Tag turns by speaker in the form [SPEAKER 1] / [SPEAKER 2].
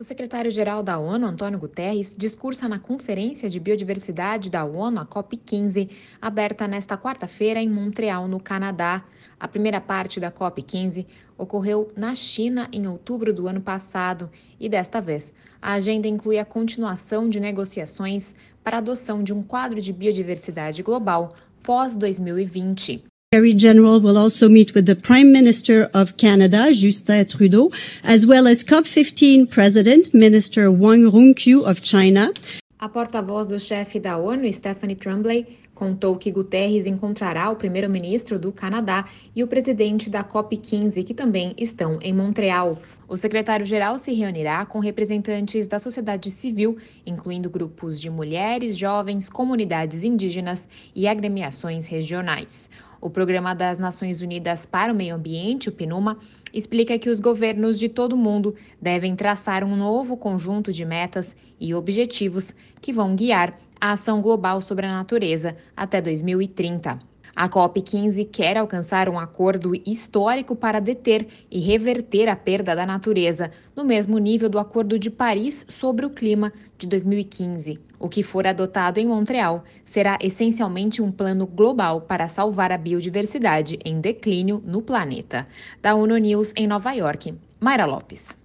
[SPEAKER 1] O secretário-geral da ONU, Antônio Guterres, discursa na Conferência de Biodiversidade da ONU, a COP15, aberta nesta quarta-feira em Montreal, no Canadá. A primeira parte da COP15 ocorreu na China em outubro do ano passado e, desta vez, a agenda inclui a continuação de negociações para a adoção de um quadro de biodiversidade global pós-2020.
[SPEAKER 2] Secretary General will also meet with the Prime Minister of Canada, Justin Trudeau, as well as COP15 President, Minister Wang Rongqiu of China.
[SPEAKER 1] A porta-voz do chefe da ONU, Stephanie Tremblay, contou que Guterres encontrará o primeiro-ministro do Canadá e o presidente da COP15, que também estão em Montreal. O secretário-geral se reunirá com representantes da sociedade civil, incluindo grupos de mulheres, jovens, comunidades indígenas e agremiações regionais. O Programa das Nações Unidas para o Meio Ambiente, o PNUMA, explica que os governos de todo o mundo devem traçar um novo conjunto de metas e objetivos que vão guiar a ação global sobre a natureza até 2030. A COP15 quer alcançar um acordo histórico para deter e reverter a perda da natureza, no mesmo nível do Acordo de Paris sobre o Clima de 2015. O que for adotado em Montreal será essencialmente um plano global para salvar a biodiversidade em declínio no planeta. Da ONU News em Nova York, Mayra Lopes.